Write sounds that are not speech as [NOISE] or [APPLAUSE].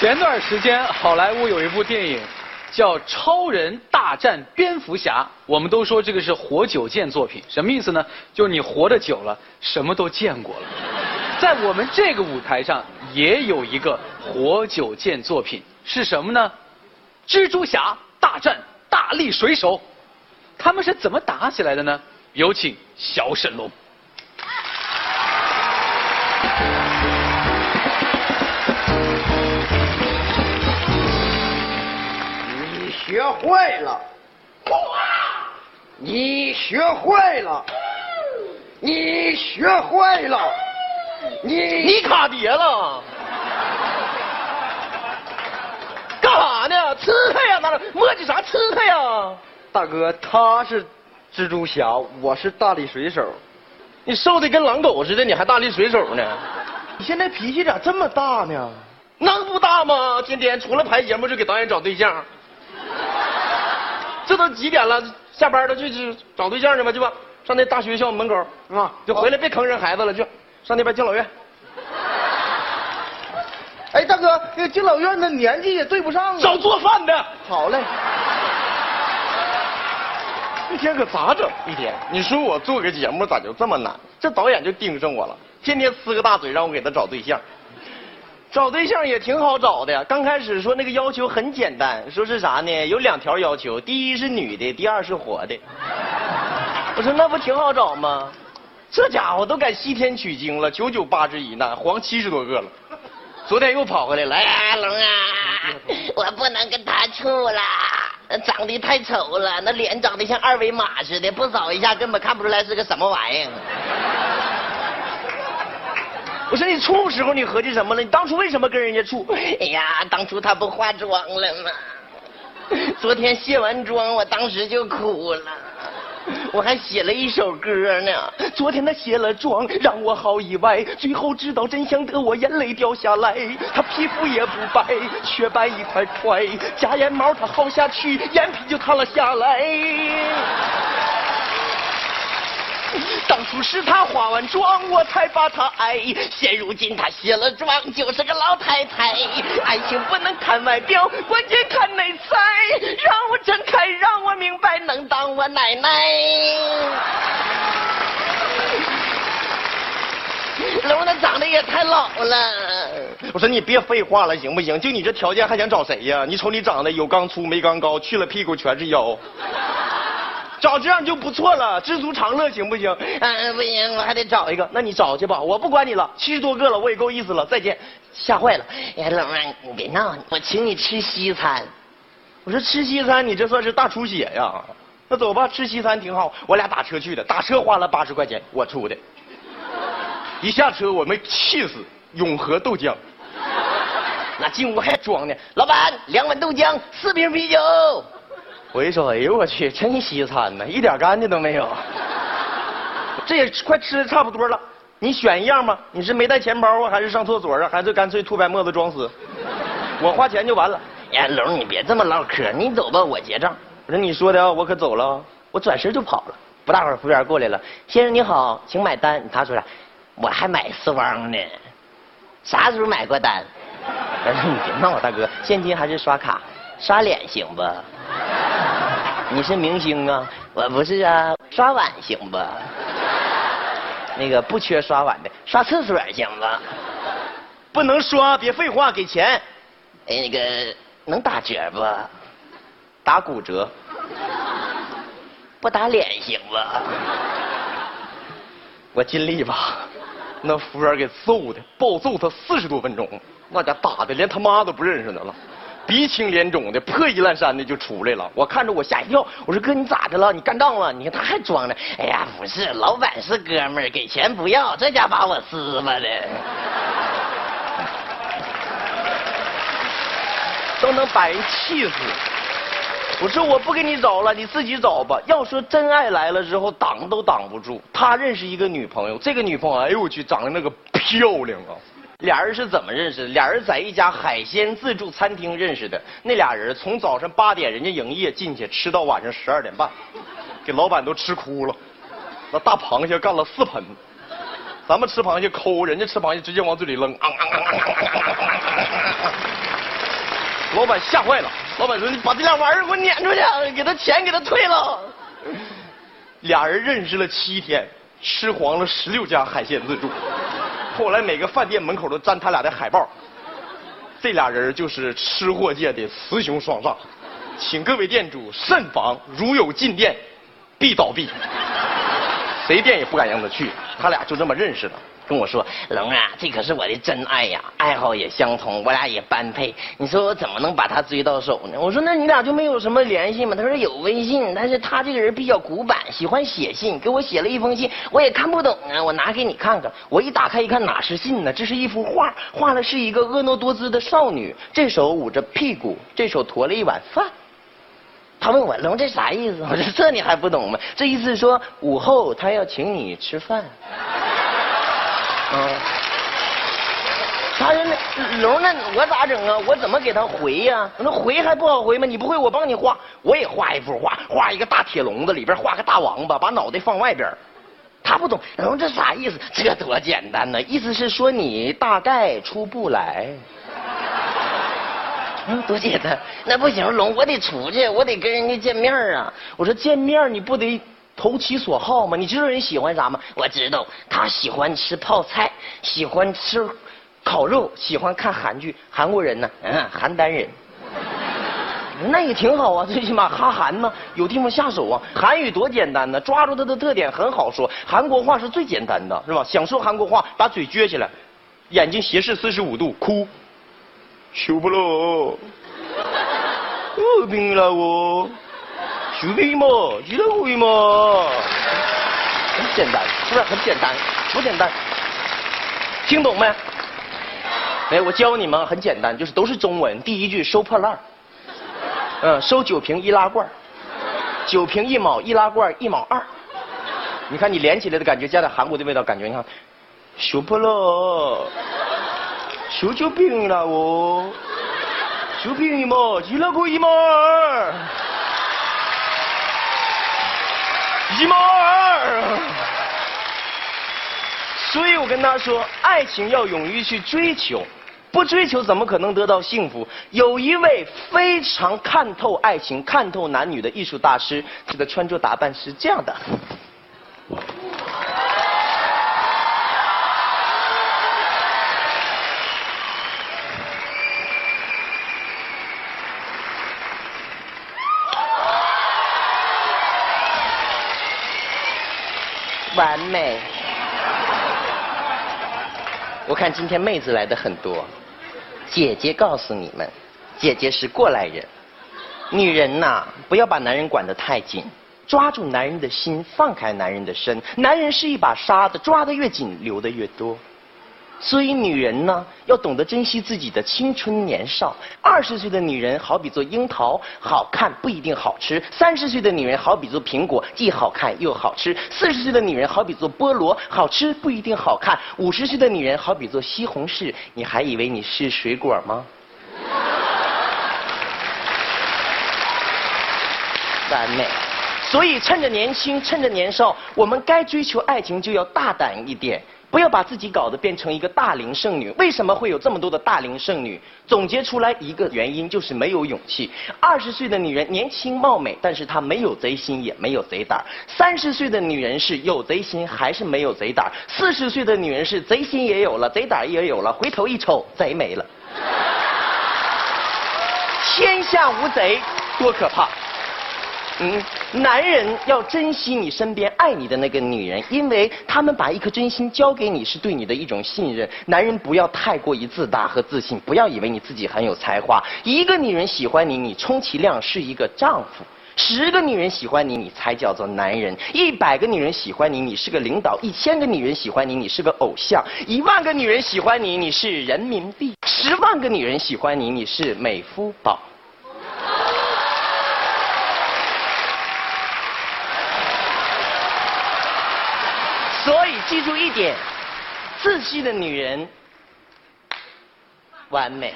前段时间，好莱坞有一部电影叫《超人大战蝙蝠侠》，我们都说这个是活久见作品，什么意思呢？就是你活得久了，什么都见过了。在我们这个舞台上，也有一个活久见作品，是什么呢？蜘蛛侠大战大力水手，他们是怎么打起来的呢？有请小沈龙。学会了，你学会了，你学会了，你你卡碟了，干啥呢？刺客呀，那磨叽啥刺客呀？大哥他是蜘蛛侠，我是大力水手。你瘦的跟狼狗似的，你还大力水手呢？你现在脾气咋这么大呢？能不大吗？天天除了排节目就给导演找对象。这都几点了？下班了去去找对象去吧，去吧。上那大学校门口啊，就回来别坑人孩子了，去上那边敬老院。[LAUGHS] 哎，大哥，那个敬老院的年纪也对不上啊。找做饭的。好嘞。[LAUGHS] 一天可咋整？一天，你说我做个节目咋就这么难？这导演就盯上我了，天天呲个大嘴让我给他找对象。找对象也挺好找的呀。刚开始说那个要求很简单，说是啥呢？有两条要求，第一是女的，第二是活的。我说那不挺好找吗？这家伙都敢西天取经了，九九八十一难，黄七十多个了。昨天又跑回来了，哎，龙啊，我不能跟他处了，长得太丑了，那脸长得像二维码似的，不扫一下根本看不出来是个什么玩意儿。我说你处时候你合计什么了？你当初为什么跟人家处？哎呀，当初他不化妆了吗？昨天卸完妆，我当时就哭了。我还写了一首歌呢。昨天他卸了妆，让我好意外。最后知道真相的我，眼泪掉下来。他皮肤也不白，雪白一块块。假眼毛他薅下去，眼皮就塌了下来。当初是他化完妆，我才把他爱。现如今他卸了妆，就是个老太太。爱情不能看外表，关键看内在。让我睁开，让我明白，能当我奶奶。龙他长得也太老了。我说你别废话了，行不行？就你这条件，还想找谁呀？你瞅你长得有刚粗没刚高，去了屁股全是腰。找这样就不错了，知足常乐行不行？嗯，不行，我还得找一个。那你找去吧，我不管你了，七十多个了，我也够意思了。再见，吓坏了。哎，老妹，你别闹，我请你吃西餐。我说吃西餐，你这算是大出血呀？那走吧，吃西餐挺好。我俩打车去的，打车花了八十块钱，我出的。一下车我没气死，永和豆浆。那进屋还装呢，老板，两碗豆浆，四瓶啤酒。我一说，哎呦我去，真西餐呢，一点干净都没有。[LAUGHS] 这也快吃的差不多了，你选一样吧。你是没带钱包啊，还是上厕所啊，还是干脆吐白沫子装死？我花钱就完了。哎，龙，你别这么唠嗑，你走吧，我结账。我说你说的啊，我可走了。我转身就跑了。不大会儿，服务员过来了，先生你好，请买单。他说啥，我还买丝袜呢，啥时候买过单？我 [LAUGHS] 说你别闹，大哥，现金还是刷卡？刷脸行不？你是明星啊？我不是啊，刷碗行不？那个不缺刷碗的，刷厕所行不？不能刷，别废话，给钱。哎，那个能打折不？打骨折。不打脸行不？我尽力吧。那服务员给揍的，暴揍他四十多分钟，那家打的连他妈都不认识他了。鼻青脸肿的，破衣烂衫的就出来了。我看着我吓一跳，我说哥你咋的了？你干仗了？你看他还装呢。哎呀，不是，老板是哥们儿，给钱不要，这家把我撕巴的，[LAUGHS] 都能把人气死。我说我不给你找了，你自己找吧。要说真爱来了之后挡都挡不住。他认识一个女朋友，这个女朋友，哎呦我去，长得那个漂亮啊！俩人是怎么认识的？俩人在一家海鲜自助餐厅认识的。那俩人从早上八点人家营业进去，吃到晚上十二点半，给老板都吃哭了。那大螃蟹干了四盆，咱们吃螃蟹抠，人家吃螃蟹直接往嘴里扔。[LAUGHS] 老板吓坏了，老板说：“你把这俩玩意儿给我撵出去，给他钱给他退了。”俩人认识了七天，吃黄了十六家海鲜自助，后来每个饭店门口都粘他俩的海报。这俩人就是吃货界的雌雄双煞，请各位店主慎防，如有进店，必倒闭。谁店也不敢让他去，他俩就这么认识的。跟我说，龙啊，这可是我的真爱呀，爱好也相同，我俩也般配。你说我怎么能把他追到手呢？我说那你俩就没有什么联系吗？他说有微信，但是他这个人比较古板，喜欢写信，给我写了一封信，我也看不懂啊。我拿给你看看。我一打开一看，哪是信呢？这是一幅画，画的是一个婀娜多姿的少女，这手捂着屁股，这手驮了一碗饭。他问我龙这啥意思？我说这你还不懂吗？这意思说午后他要请你吃饭。嗯，他说那龙那我咋整啊？我怎么给他回呀？我说回还不好回吗？你不会我帮你画，我也画一幅画，画一个大铁笼子，里边画个大王八，把脑袋放外边。他不懂，龙这啥意思？这多简单呢，意思是说你大概出不来。嗯，多简单。那不行，龙我得出去，我得跟人家见面啊。我说见面你不得。投其所好嘛？你知道人喜欢啥吗？我知道，他喜欢吃泡菜，喜欢吃烤肉，喜欢看韩剧。韩国人呢？嗯，邯郸人。那也挺好啊，最起码哈韩嘛，有地方下手啊。韩语多简单呢，抓住它的特点很好说。韩国话是最简单的，是吧？想说韩国话，把嘴撅起来，眼睛斜视四十五度，哭。修不了，饿病了我。就可以嘛，记得可以嘛，很简单，是不是很简单？不简单，听懂没？哎，我教你们很简单，就是都是中文。第一句收破烂嗯，收酒瓶易拉罐酒瓶一毛，易拉罐一毛二。你看你连起来的感觉，加点韩国的味道，感觉你看，收破烂收酒瓶了哦，酒瓶一毛，易拉罐一毛二。一毛二，所以我跟他说，爱情要勇于去追求，不追求怎么可能得到幸福？有一位非常看透爱情、看透男女的艺术大师，他的穿着打扮是这样的。完美。我看今天妹子来的很多，姐姐告诉你们，姐姐是过来人。女人呐，不要把男人管得太紧，抓住男人的心，放开男人的身。男人是一把沙子，抓得越紧，流的越多。所以女人呢，要懂得珍惜自己的青春年少。二十岁的女人好比做樱桃，好看不一定好吃；三十岁的女人好比做苹果，既好看又好吃；四十岁的女人好比做菠萝，好吃不一定好看；五十岁的女人好比做西红柿，你还以为你是水果吗？[LAUGHS] 完美。所以趁着年轻，趁着年少，我们该追求爱情就要大胆一点。不要把自己搞得变成一个大龄剩女。为什么会有这么多的大龄剩女？总结出来一个原因就是没有勇气。二十岁的女人年轻貌美，但是她没有贼心，也没有贼胆。三十岁的女人是有贼心，还是没有贼胆。四十岁的女人是贼心也有了，贼胆也有了，回头一瞅，贼没了。天下无贼，多可怕！嗯，男人要珍惜你身边爱你的那个女人，因为他们把一颗真心交给你，是对你的一种信任。男人不要太过于自大和自信，不要以为你自己很有才华。一个女人喜欢你，你充其量是一个丈夫；十个女人喜欢你，你才叫做男人；一百个女人喜欢你，你是个领导；一千个女人喜欢你，你是个偶像；一万个女人喜欢你，你是人民币；十万个女人喜欢你，你是美肤宝。所以记住一点，自信的女人完美。